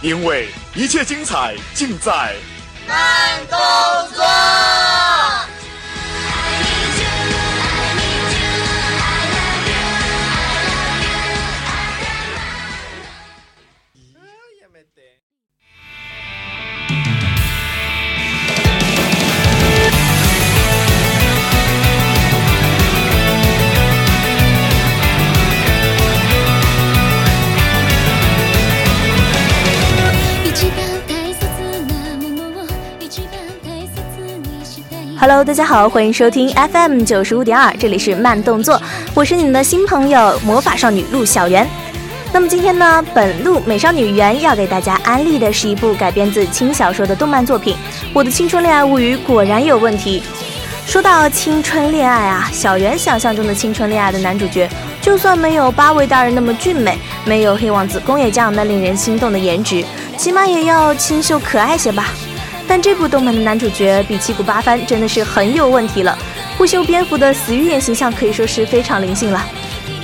因为一切精彩尽在慢动作。Hello，大家好，欢迎收听 FM 九十五点二，这里是慢动作，我是你们的新朋友魔法少女陆小圆。那么今天呢，本路美少女圆要给大家安利的是一部改编自轻小说的动漫作品《我的青春恋爱物语》，果然有问题。说到青春恋爱啊，小圆想象中的青春恋爱的男主角，就算没有八位大人那么俊美，没有黑王子宫野酱那令人心动的颜值，起码也要清秀可爱些吧。但这部动漫的男主角比七谷八番真的是很有问题了，不修边幅的死鱼眼形象可以说是非常灵性了。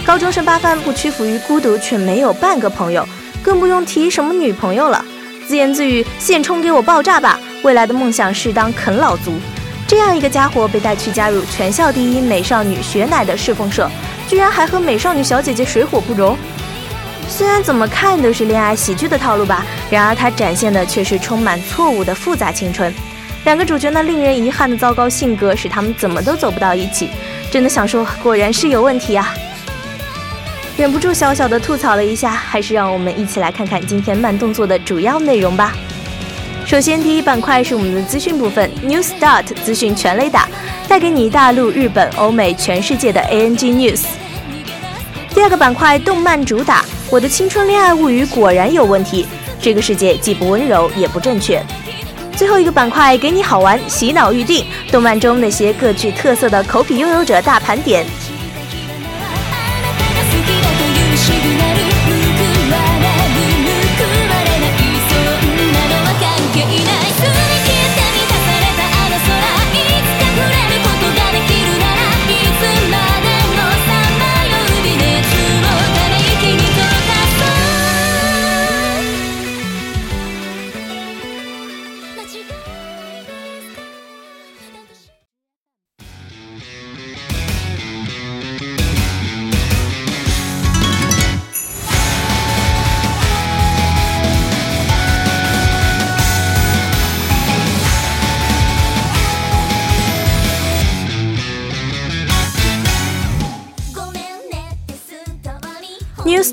高中生八番不屈服于孤独，却没有半个朋友，更不用提什么女朋友了。自言自语：“现充给我爆炸吧！”未来的梦想是当啃老族。这样一个家伙被带去加入全校第一美少女雪乃的侍奉社，居然还和美少女小姐姐水火不容。虽然怎么看都是恋爱喜剧的套路吧，然而它展现的却是充满错误的复杂青春。两个主角那令人遗憾的糟糕性格，使他们怎么都走不到一起。真的想说，果然是有问题啊！忍不住小小的吐槽了一下，还是让我们一起来看看今天慢动作的主要内容吧。首先，第一板块是我们的资讯部分，New Start 资讯全雷打，带给你大陆、日本、欧美、全世界的 ANG News。第二个板块，动漫主打。我的青春恋爱物语果然有问题，这个世界既不温柔也不正确。最后一个板块给你好玩，洗脑预定，动漫中那些各具特色的口笔拥有者大盘点。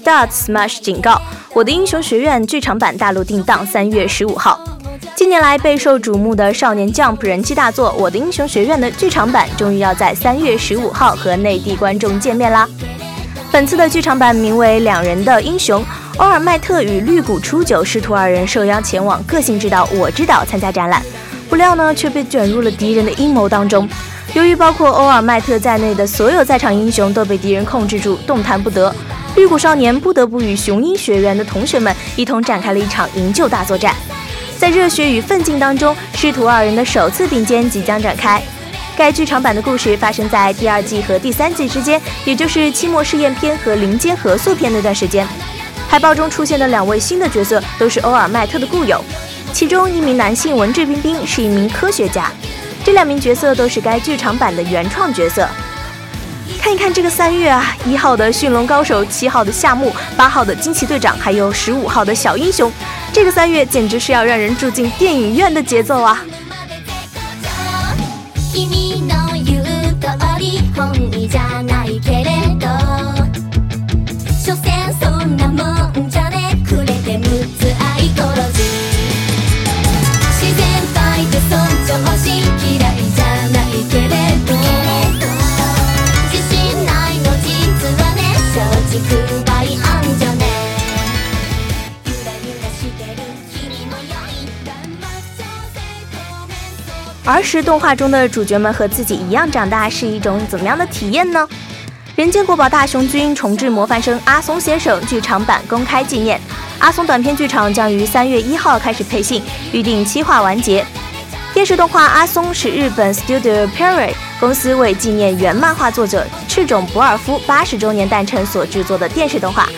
Start Smash 警告：我的英雄学院剧场版大陆定档三月十五号。近年来备受瞩目的少年 Jump 人气大作《我的英雄学院》的剧场版，终于要在三月十五号和内地观众见面啦！本次的剧场版名为《两人的英雄》，欧尔麦特与绿谷初九师徒二人受邀前往个性之岛我之岛参加展览，不料呢却被卷入了敌人的阴谋当中。由于包括欧尔麦特在内的所有在场英雄都被敌人控制住，动弹不得。绿谷少年不得不与雄鹰学园的同学们一同展开了一场营救大作战，在热血与奋进当中，师徒二人的首次并肩即将展开。该剧场版的故事发生在第二季和第三季之间，也就是期末试验篇和林间合宿篇那段时间。海报中出现的两位新的角色都是欧尔麦特的故友，其中一名男性文质彬彬是一名科学家，这两名角色都是该剧场版的原创角色。看一看这个三月啊，一号的驯龙高手，七号的夏目，八号的惊奇队长，还有十五号的小英雄，这个三月简直是要让人住进电影院的节奏啊！儿时动画中的主角们和自己一样长大，是一种怎么样的体验呢？人间国宝大雄君重置模范生阿松先生剧场版公开纪念，阿松短片剧场将于三月一号开始配信，预定七话完结。电视动画《阿松》是日本 Studio Perry 公司为纪念原漫画作者赤冢不二夫八十周年诞辰所制作的电视动画，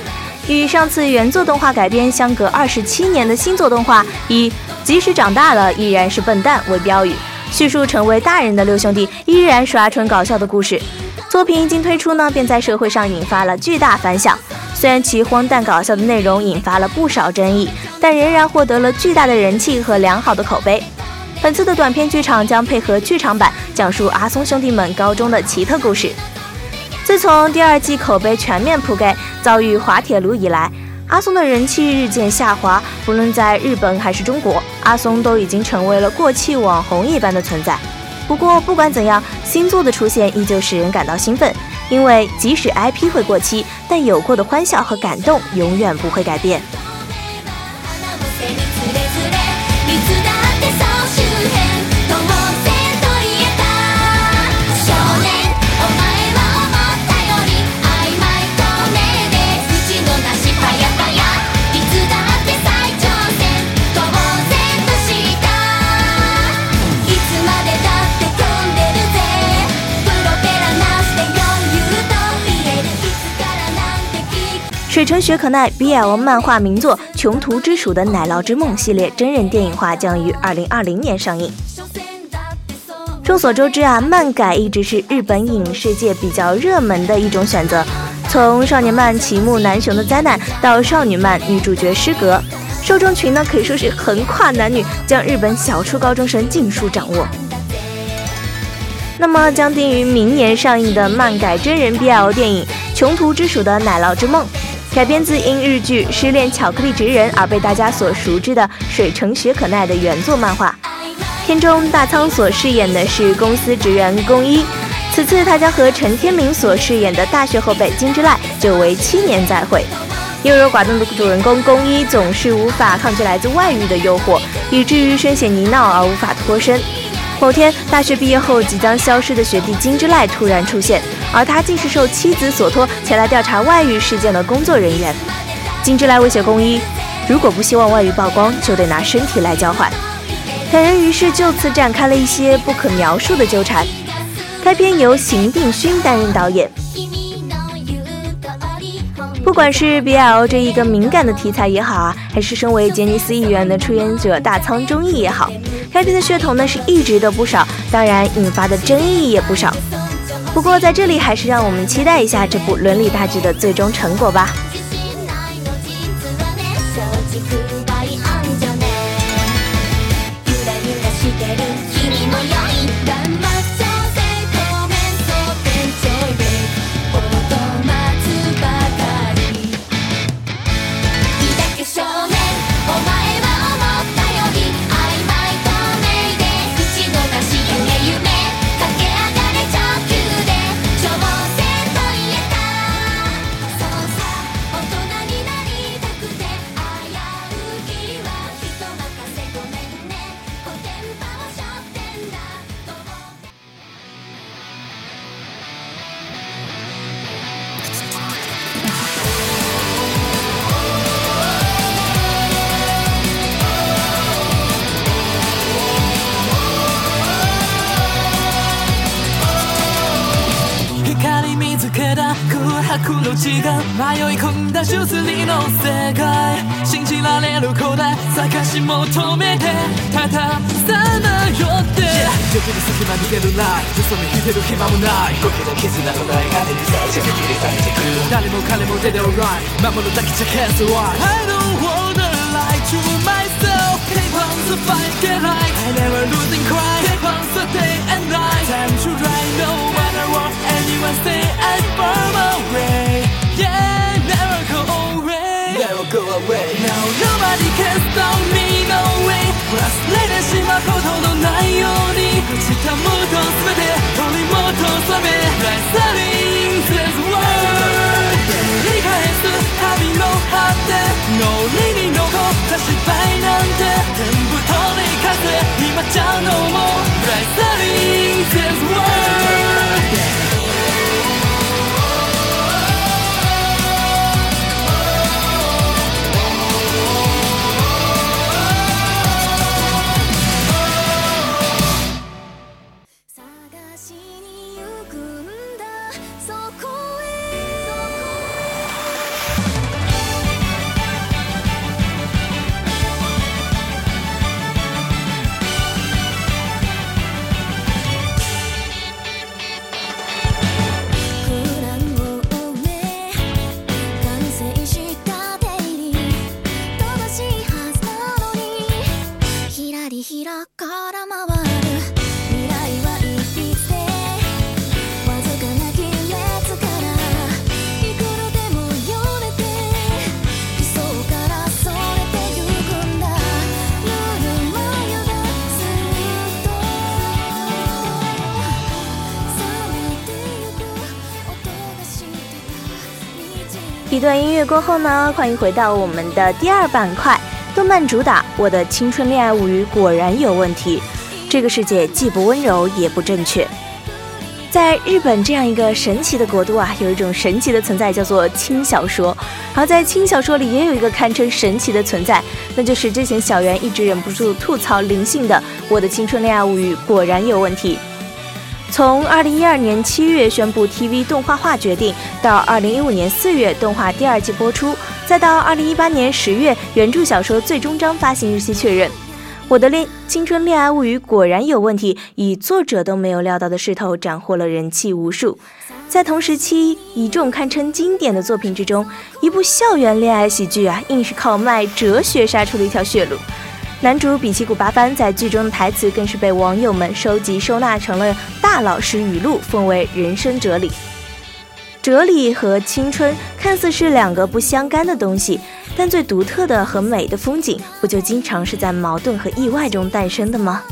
与上次原作动画改编相隔二十七年的新作动画以“即使长大了依然是笨蛋”为标语。叙述成为大人的六兄弟依然耍纯搞笑的故事，作品一经推出呢，便在社会上引发了巨大反响。虽然其荒诞搞笑的内容引发了不少争议，但仍然获得了巨大的人气和良好的口碑。本次的短片剧场将配合剧场版，讲述阿松兄弟们高中的奇特故事。自从第二季口碑全面铺盖，遭遇滑铁卢以来。阿松的人气日渐下滑，不论在日本还是中国，阿松都已经成为了过气网红一般的存在。不过，不管怎样，新作的出现依旧使人感到兴奋，因为即使 IP 会过期，但有过的欢笑和感动永远不会改变。水城雪可奈 BL 漫画名作《穷途之鼠的奶酪之梦》系列真人电影化将于二零二零年上映。众所周知啊，漫改一直是日本影视界比较热门的一种选择。从少年漫齐木南雄的灾难到少女漫女主角失格，受众群呢可以说是横跨男女，将日本小初高中生尽数掌握。那么将定于明年上映的漫改真人 BL 电影《穷途之鼠的奶酪之梦》。改编自因日剧《失恋巧克力职人》而被大家所熟知的水城雪可奈的原作漫画。片中大仓所饰演的是公司职员宫一，此次他将和陈天明所饰演的大学后辈金之濑久违七年再会。优柔寡断的主人公宫一总是无法抗拒来自外遇的诱惑，以至于深陷泥淖而无法脱身。某天，大学毕业后即将消失的学弟金之濑突然出现。而他竟是受妻子所托前来调查外遇事件的工作人员。金之濑威胁宫一，如果不希望外遇曝光，就得拿身体来交换。两人于是就此展开了一些不可描述的纠缠。该片由邢定勋担任导演。不管是 BL 这一个敏感的题材也好啊，还是身为杰尼斯一员的出演者大仓忠义也好，该片的噱头呢是一直都不少，当然引发的争议也不少。不过，在这里还是让我们期待一下这部伦理大剧的最终成果吧。もない僕の絆のない糧にさせて切り裂いてく誰も彼も出て alright 守るだけじゃ can't survive I don't wanna lie to my a fight, get right I never lose and cry Keep on so day and night Time to ride no matter what Anyone stay and burn away Yeah, never go away Never go away Now nobody can stop me, no way 忘れてしまうことのない 取り戻すため Like setting this world 繰り返す旅の果て脳裏に残った失敗なんて全部取り返せ今じゃ no more Like setting this world 段音乐过后呢，欢迎回到我们的第二板块——动漫主打《我的青春恋爱物语》果然有问题。这个世界既不温柔也不正确。在日本这样一个神奇的国度啊，有一种神奇的存在叫做轻小说。而在轻小说里也有一个堪称神奇的存在，那就是之前小圆一直忍不住吐槽灵性的《我的青春恋爱物语》果然有问题。从二零一二年七月宣布 TV 动画化决定，到二零一五年四月动画第二季播出，再到二零一八年十月原著小说最终章发行日期确认，《我的恋青春恋爱物语》果然有问题，以作者都没有料到的势头斩获了人气无数。在同时期一众堪称经典的作品之中，一部校园恋爱喜剧啊，硬是靠卖哲学杀出了一条血路。男主比奇谷八番在剧中的台词更是被网友们收集收纳成了大老师语录，奉为人生哲理。哲理和青春看似是两个不相干的东西，但最独特的和美的风景，不就经常是在矛盾和意外中诞生的吗？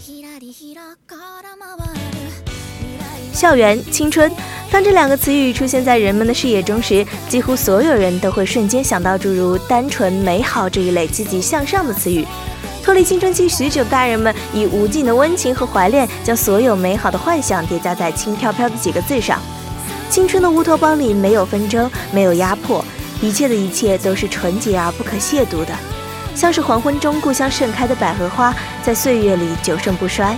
ひらりひらから回る未来校园、青春， 当这两个词语出现在人们的视野中时，几乎所有人都会瞬间想到诸如单纯、美好这一类积极向上的词语。脱离青春期许久的大人们，以无尽的温情和怀恋，将所有美好的幻想叠加在轻飘飘的几个字上。青春的乌托邦里没有纷争，没有压迫，一切的一切都是纯洁而不可亵渎的，像是黄昏中故乡盛开的百合花，在岁月里久盛不衰。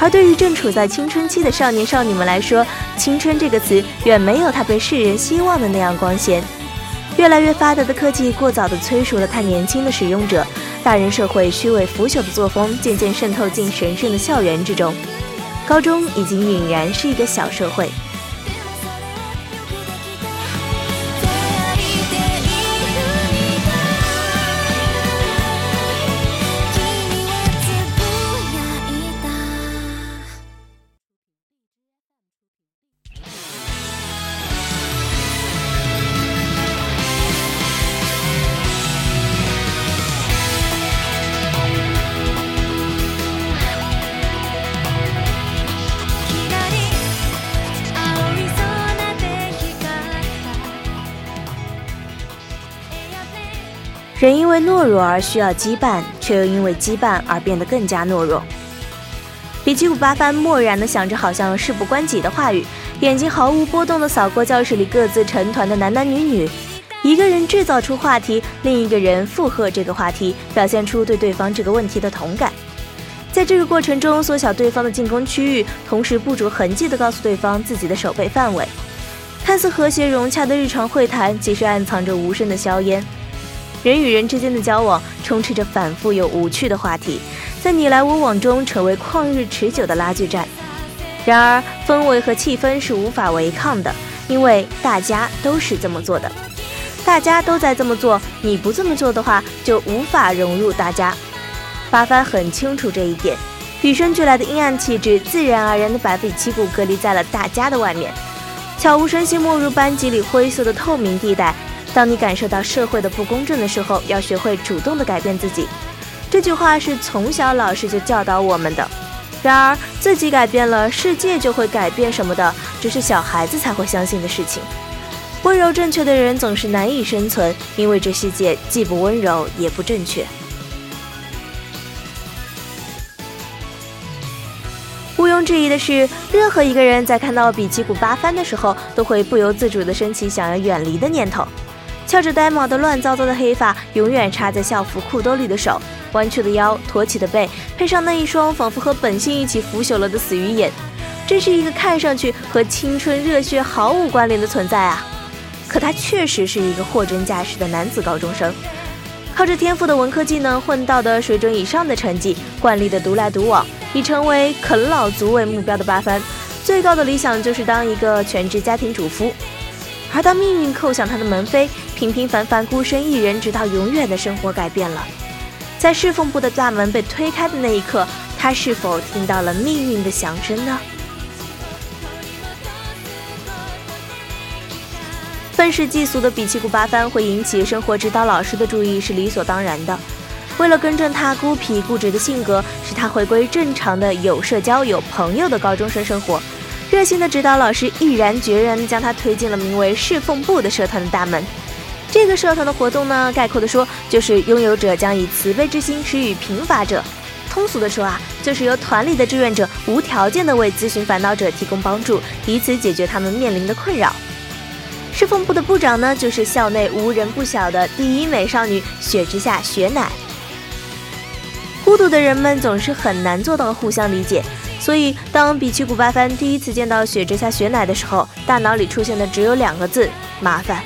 而对于正处在青春期的少年少女们来说，青春这个词远没有它被世人希望的那样光鲜。越来越发达的科技过早地催熟了太年轻的使用者，大人社会虚伪腐朽的作风渐渐渗透进神圣的校园之中。高中已经俨然是一个小社会。弱而需要羁绊，却又因为羁绊而变得更加懦弱。比奇谷八番漠然地想着好像事不关己的话语，眼睛毫无波动地扫过教室里各自成团的男男女女。一个人制造出话题，另一个人附和这个话题，表现出对对方这个问题的同感。在这个过程中，缩小对方的进攻区域，同时不着痕迹地告诉对方自己的守备范围。看似和谐融洽的日常会谈，其实暗藏着无声的硝烟。人与人之间的交往充斥着反复又无趣的话题，在你来我往中成为旷日持久的拉锯战。然而，氛围和气氛是无法违抗的，因为大家都是这么做的，大家都在这么做，你不这么做的话，就无法融入大家。八幡很清楚这一点，与生俱来的阴暗气质，自然而然地把比奇谷隔离在了大家的外面，悄无声息没入班级里灰色的透明地带。当你感受到社会的不公正的时候，要学会主动的改变自己。这句话是从小老师就教导我们的。然而，自己改变了，世界就会改变什么的，只是小孩子才会相信的事情。温柔正确的人总是难以生存，因为这世界既不温柔也不正确。毋庸置疑的是，任何一个人在看到比奇谷八幡的时候，都会不由自主地升起想要远离的念头。翘着呆毛的乱糟糟的黑发，永远插在校服裤兜里的手，弯曲的腰，驼起的背，配上那一双仿佛和本性一起腐朽了的死鱼眼，真是一个看上去和青春热血毫无关联的存在啊！可他确实是一个货真价实的男子高中生，靠着天赋的文科技能混到的水准以上的成绩，惯例的独来独往，以成为啃老族为目标的八番，最高的理想就是当一个全职家庭主妇。而当命运叩响他的门扉，平平凡凡、孤身一人，直到永远的生活改变了。在侍奉部的大门被推开的那一刻，他是否听到了命运的响声呢？愤世嫉俗的比奇古八幡会引起生活指导老师的注意，是理所当然的。为了更正他孤僻固执的性格，使他回归正常的有社交、有朋友的高中生生活。热心的指导老师毅然决然地将他推进了名为“侍奉部”的社团的大门。这个社团的活动呢，概括的说，就是拥有者将以慈悲之心施予贫乏者。通俗的说啊，就是由团里的志愿者无条件的为咨询烦恼者提供帮助，以此解决他们面临的困扰。侍奉部的部长呢，就是校内无人不晓的第一美少女雪之下雪乃。孤独的人们总是很难做到互相理解。所以，当比奇古八幡第一次见到雪之下雪乃的时候，大脑里出现的只有两个字：麻烦。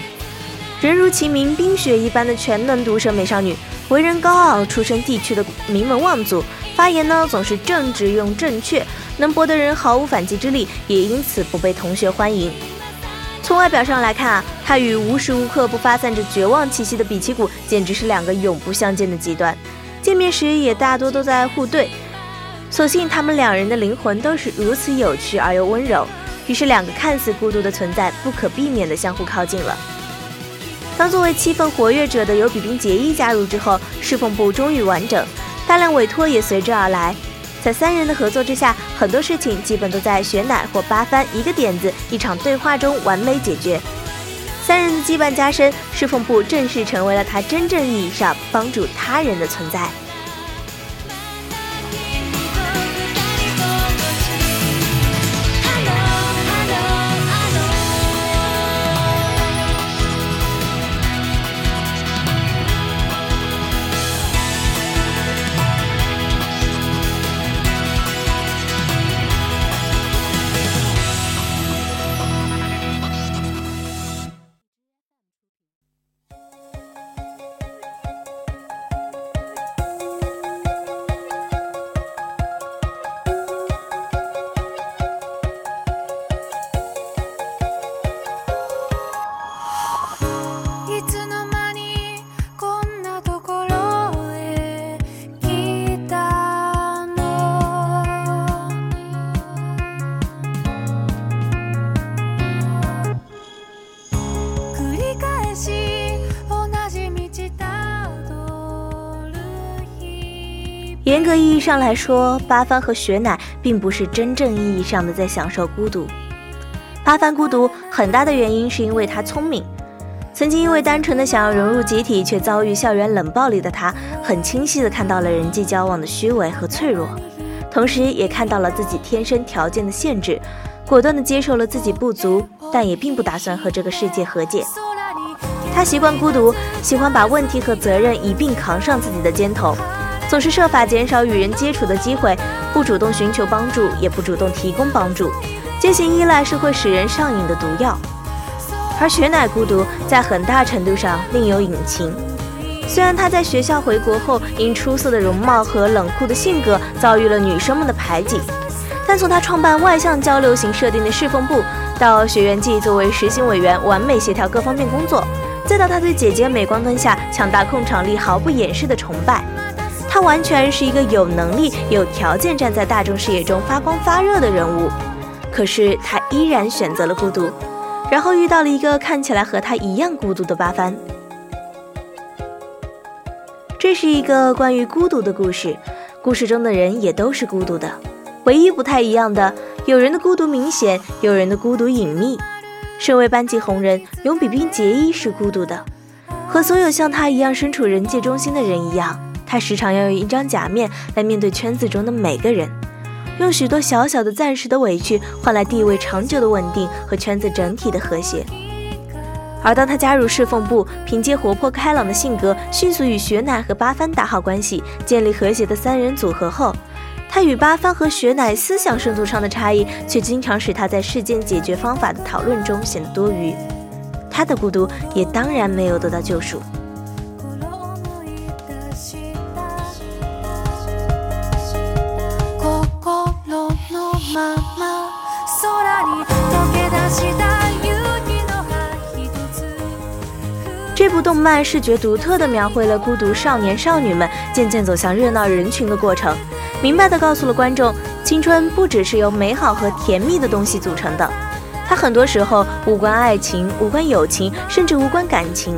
人如其名，冰雪一般的全能毒舌美少女，为人高傲，出身地区的名门望族，发言呢总是正直又正确，能博得人毫无反击之力，也因此不被同学欢迎。从外表上来看啊，她与无时无刻不发散着绝望气息的比奇谷简直是两个永不相见的极端，见面时也大多都在互对。所幸他们两人的灵魂都是如此有趣而又温柔，于是两个看似孤独的存在不可避免地相互靠近了。当作为气氛活跃者的有比冰结衣加入之后，侍奉部终于完整，大量委托也随之而来。在三人的合作之下，很多事情基本都在雪乃或八番一个点子、一场对话中完美解决。三人的羁绊加深，侍奉部正式成为了他真正意义上帮助他人的存在。上来说，八幡和雪乃并不是真正意义上的在享受孤独。八幡孤独很大的原因是因为他聪明，曾经因为单纯的想要融入集体，却遭遇校园冷暴力的他，很清晰的看到了人际交往的虚伪和脆弱，同时也看到了自己天生条件的限制，果断的接受了自己不足，但也并不打算和这个世界和解。他习惯孤独，喜欢把问题和责任一并扛上自己的肩头。总是设法减少与人接触的机会，不主动寻求帮助，也不主动提供帮助。渐行依赖是会使人上瘾的毒药。而雪乃孤独在很大程度上另有隐情。虽然他在学校回国后，因出色的容貌和冷酷的性格遭遇了女生们的排挤，但从他创办外向交流型设定的侍奉部，到学员季作为实行委员完美协调各方面工作，再到他对姐姐镁光灯下抢大控场力毫不掩饰的崇拜。他完全是一个有能力、有条件站在大众视野中发光发热的人物。可是他依然选择了孤独，然后遇到了一个看起来和他一样孤独的八番。这是一个关于孤独的故事，故事中的人也都是孤独的，唯一不太一样的，有人的孤独明显，有人的孤独隐秘。身为班级红人，永比冰结衣是孤独的，和所有像他一样身处人界中心的人一样，他时常要用一张假面来面对圈子中的每个人，用许多小小的暂时的委屈换来地位长久的稳定和圈子整体的和谐。而当他加入侍奉部，凭借活泼开朗的性格，迅速与雪乃和八幡打好关系，建立和谐的三人组合后，他与八幡和雪乃思想深度上的差异，却经常使他在事件解决方法的讨论中显得多余。他的孤独也当然没有得到救赎。这部动漫视觉独特地描绘了孤独少年少女们渐渐走向热闹人群的过程，明白地告诉了观众，青春不只是由美好和甜蜜的东西组成的，它很多时候无关爱情，无关友情，甚至无关感情。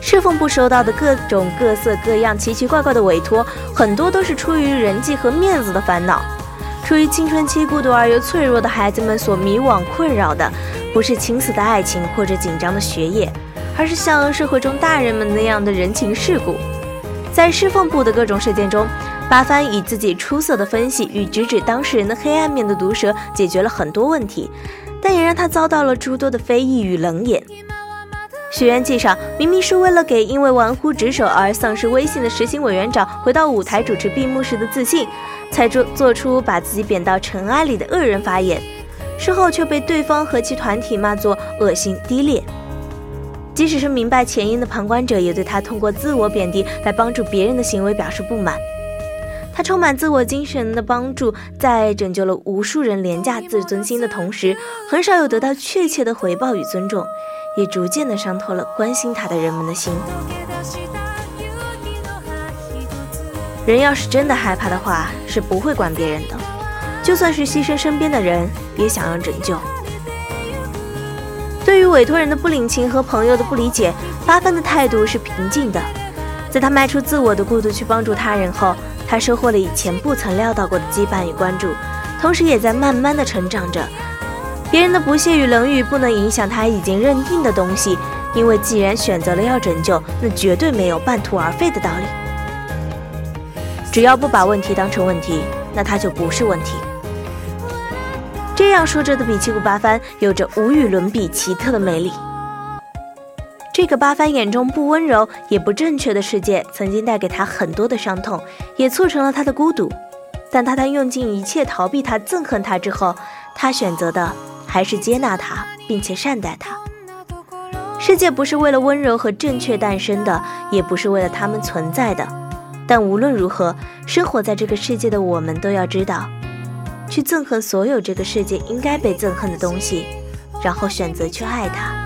侍奉部收到的各种各色各样、奇奇怪怪的委托，很多都是出于人际和面子的烦恼。出于青春期孤独而又脆弱的孩子们所迷惘困扰的，不是青涩的爱情或者紧张的学业。而是像社会中大人们那样的人情世故，在侍奉部的各种事件中，八幡以自己出色的分析与直指当事人的黑暗面的毒舌，解决了很多问题，但也让他遭到了诸多的非议与冷眼。《学员记》上明明是为了给因为玩忽职守而丧失威信的实行委员长回到舞台主持闭幕式的自信，才做做出把自己贬到尘埃里的恶人发言，事后却被对方和其团体骂作恶心低劣。即使是明白前因的旁观者，也对他通过自我贬低来帮助别人的行为表示不满。他充满自我精神的帮助，在拯救了无数人廉价自尊心的同时，很少有得到确切的回报与尊重，也逐渐的伤透了关心他的人们的心。人要是真的害怕的话，是不会管别人的，就算是牺牲身边的人，也想要拯救。对于委托人的不领情和朋友的不理解，八分的态度是平静的。在他迈出自我的孤独去帮助他人后，他收获了以前不曾料到过的羁绊与关注，同时也在慢慢的成长着。别人的不屑与冷语不能影响他已经认定的东西，因为既然选择了要拯救，那绝对没有半途而废的道理。只要不把问题当成问题，那他就不是问题。这样说着的比奇谷八幡有着无与伦比奇特的魅力。这个八番眼中不温柔也不正确的世界，曾经带给他很多的伤痛，也促成了他的孤独。但当他用尽一切逃避他、憎恨他之后，他选择的还是接纳他，并且善待他。世界不是为了温柔和正确诞生的，也不是为了他们存在的。但无论如何，生活在这个世界的我们都要知道。去憎恨所有这个世界应该被憎恨的东西，然后选择去爱它。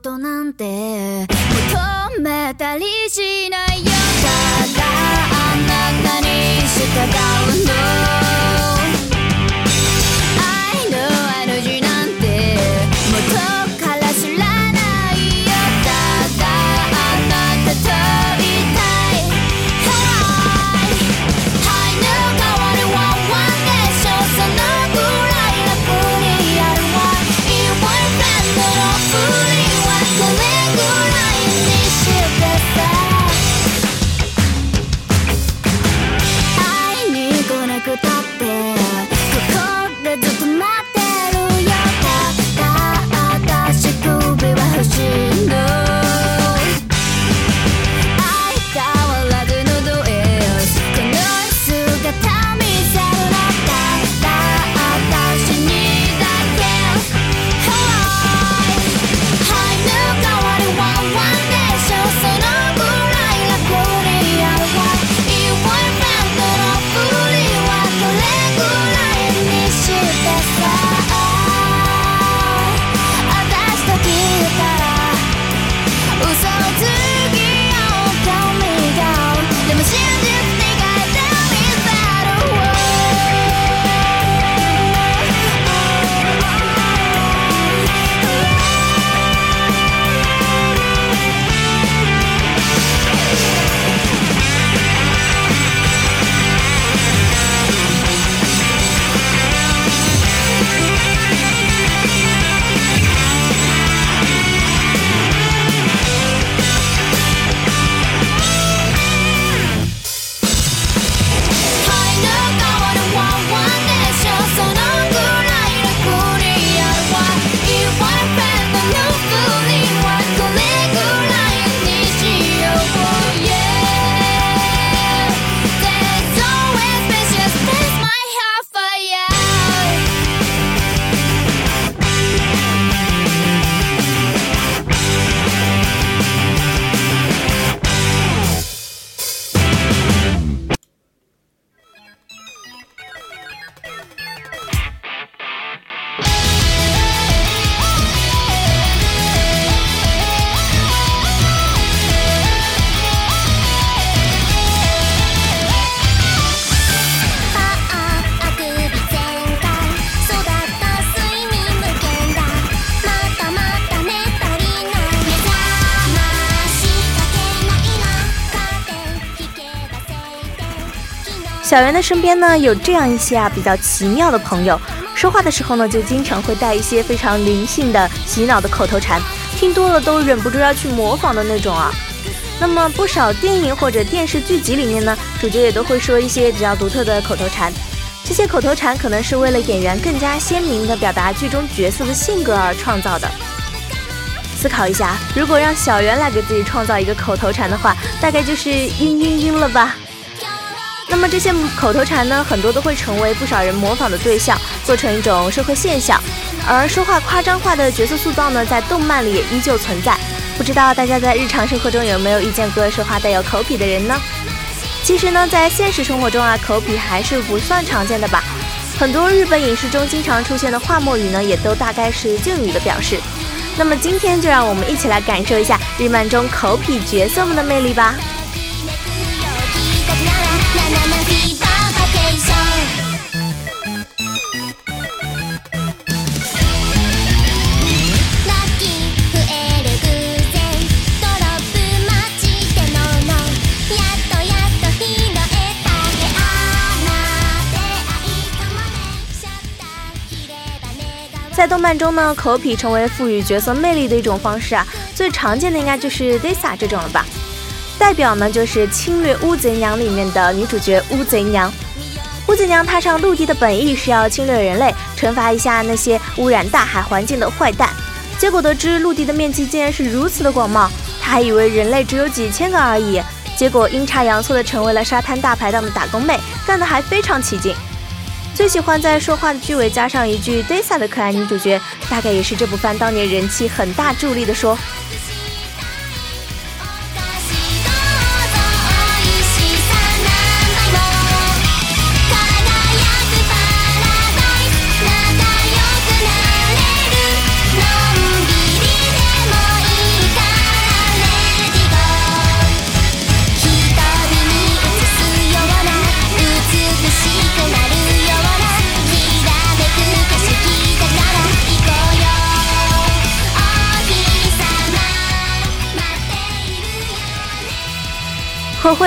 ことなんて求めたりしないよ。ただあなたに従うの。小圆的身边呢有这样一些啊比较奇妙的朋友，说话的时候呢就经常会带一些非常灵性的洗脑的口头禅，听多了都忍不住要去模仿的那种啊。那么不少电影或者电视剧集里面呢，主角也都会说一些比较独特的口头禅。这些口头禅可能是为了演员更加鲜明地表达剧中角色的性格而创造的。思考一下，如果让小圆来给自己创造一个口头禅的话，大概就是“嘤嘤嘤”了吧。那么这些口头禅呢，很多都会成为不少人模仿的对象，做成一种社会现象。而说话夸张化的角色塑造呢，在动漫里也依旧存在。不知道大家在日常生活中有没有遇见过说话带有口癖的人呢？其实呢，在现实生活中啊，口癖还是不算常见的吧。很多日本影视中经常出现的话末语呢，也都大概是敬语的表示。那么今天就让我们一起来感受一下日漫中口癖角色们的魅力吧。在动漫中呢，口癖成为赋予角色魅力的一种方式啊。最常见的应该就是 Lisa 这种了吧。代表呢就是《侵略乌贼娘》里面的女主角乌贼娘。乌贼娘踏上陆地的本意是要侵略人类，惩罚一下那些污染大海环境的坏蛋。结果得知陆地的面积竟然是如此的广袤，她还以为人类只有几千个而已。结果阴差阳错的成为了沙滩大排档的打工妹，干得还非常起劲。最喜欢在说话的句尾加上一句 Disa 的可爱女主角，大概也是这部番当年人气很大助力的说。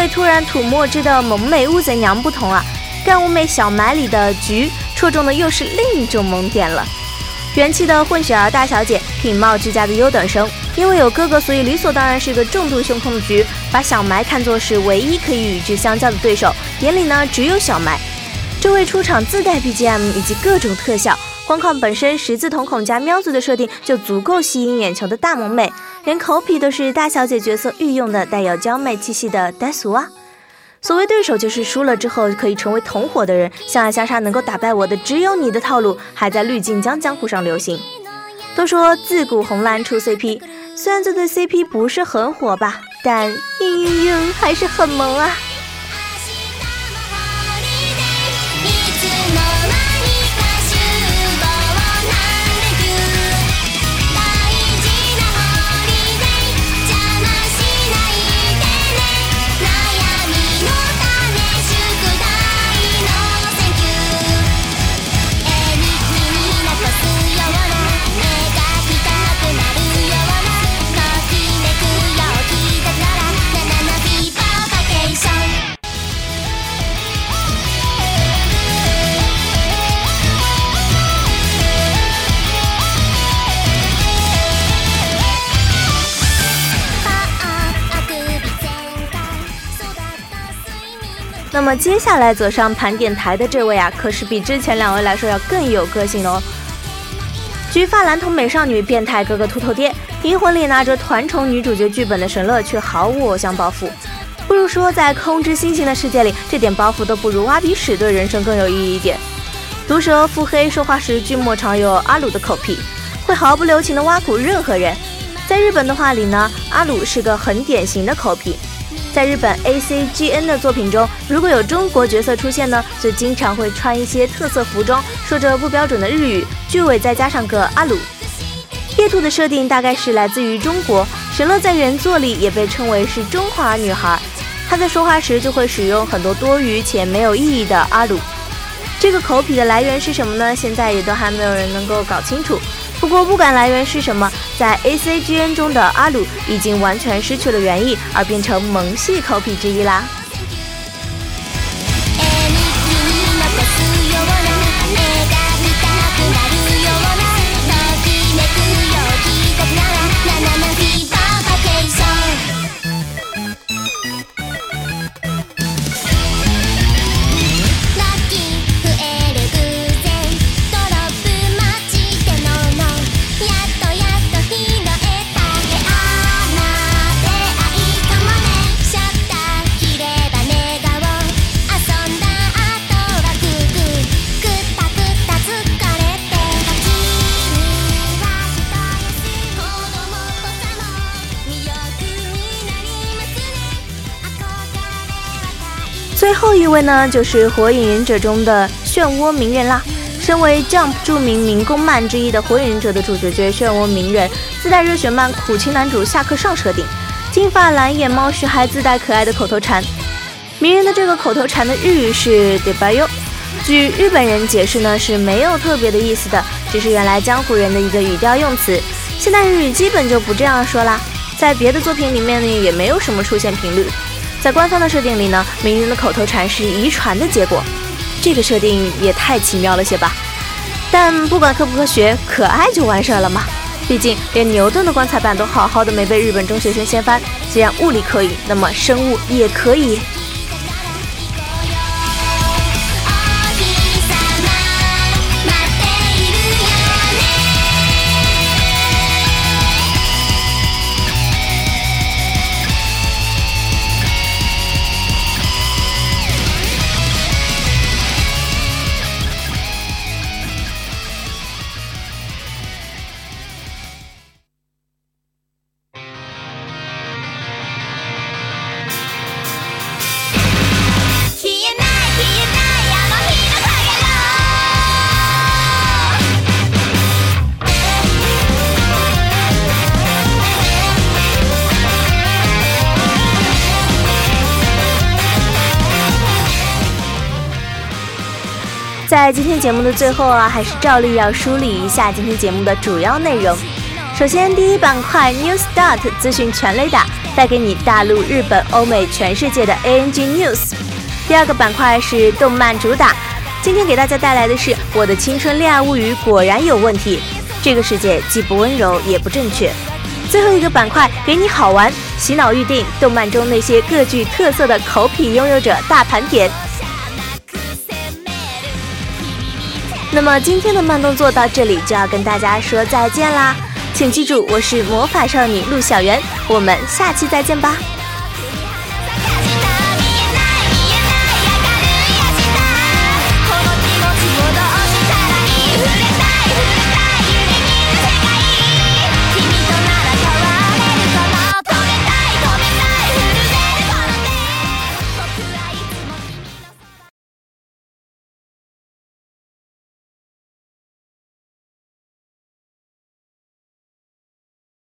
和会突然吐墨汁的萌美乌贼娘不同啊，干物妹小埋里的菊戳中的又是另一种萌点了。元气的混血儿大小姐，品貌俱佳的优等生，因为有哥哥，所以理所当然是个重度胸控的菊，把小埋看作是唯一可以与之相较的对手，眼里呢只有小埋。这位出场自带 BGM 以及各种特效，光靠本身十字瞳孔加喵族的设定就足够吸引眼球的大萌妹。连口癖都是大小姐角色御用的，带有娇媚气息的呆俗啊！所谓对手就是输了之后可以成为同伙的人，相爱相杀能够打败我的只有你的套路，还在滤镜江江湖上流行。都说自古红蓝出 CP，虽然这对 CP 不是很火吧，但嘤嘤嘤还是很萌啊！那么接下来走上盘点台的这位啊，可是比之前两位来说要更有个性哦。橘发蓝瞳美少女，变态哥哥秃头爹，银魂里拿着团宠女主角剧本的神乐，却毫无偶像包袱。不如说，在空之星星的世界里，这点包袱都不如挖鼻屎对人生更有意义一点。毒舌腹黑，说话时剧末常有阿鲁的口癖，会毫不留情的挖苦任何人。在日本的话里呢，阿鲁是个很典型的口癖。在日本 A C G N 的作品中，如果有中国角色出现呢，就经常会穿一些特色服装，说着不标准的日语，句尾再加上个阿鲁。夜兔的设定大概是来自于中国，神乐在原作里也被称为是中华女孩，她在说话时就会使用很多多余且没有意义的阿鲁。这个口癖的来源是什么呢？现在也都还没有人能够搞清楚。不过不管来源是什么，在 A C G N 中的阿鲁已经完全失去了原意，而变成萌系 copy 之一啦。位呢，就是《火影忍者》中的漩涡鸣人啦。身为 Jump 著名民工漫之一的《火影忍者》的主角角漩涡鸣人，自带热血漫苦情男主下课上设定，金发蓝眼猫时还自带可爱的口头禅。鸣人的这个口头禅的日语是 debayo，据日本人解释呢是没有特别的意思的，只是原来江湖人的一个语调用词。现代日语基本就不这样说啦，在别的作品里面呢也没有什么出现频率。在官方的设定里呢，鸣人的口头禅是遗传的结果。这个设定也太奇妙了些吧！但不管科不科学，可爱就完事儿了嘛。毕竟连牛顿的棺材板都好好的没被日本中学生掀翻。既然物理可以，那么生物也可以。在今天节目的最后啊，还是照例要梳理一下今天节目的主要内容。首先，第一板块 New Start 资讯全雷达，带给你大陆、日本、欧美、全世界的 ANG News。第二个板块是动漫主打，今天给大家带来的是《我的青春恋爱物语》果然有问题，这个世界既不温柔也不正确。最后一个板块给你好玩，洗脑预定动漫中那些各具特色的口癖拥有者大盘点。那么今天的慢动作到这里就要跟大家说再见啦，请记住我是魔法少女陆小圆，我们下期再见吧。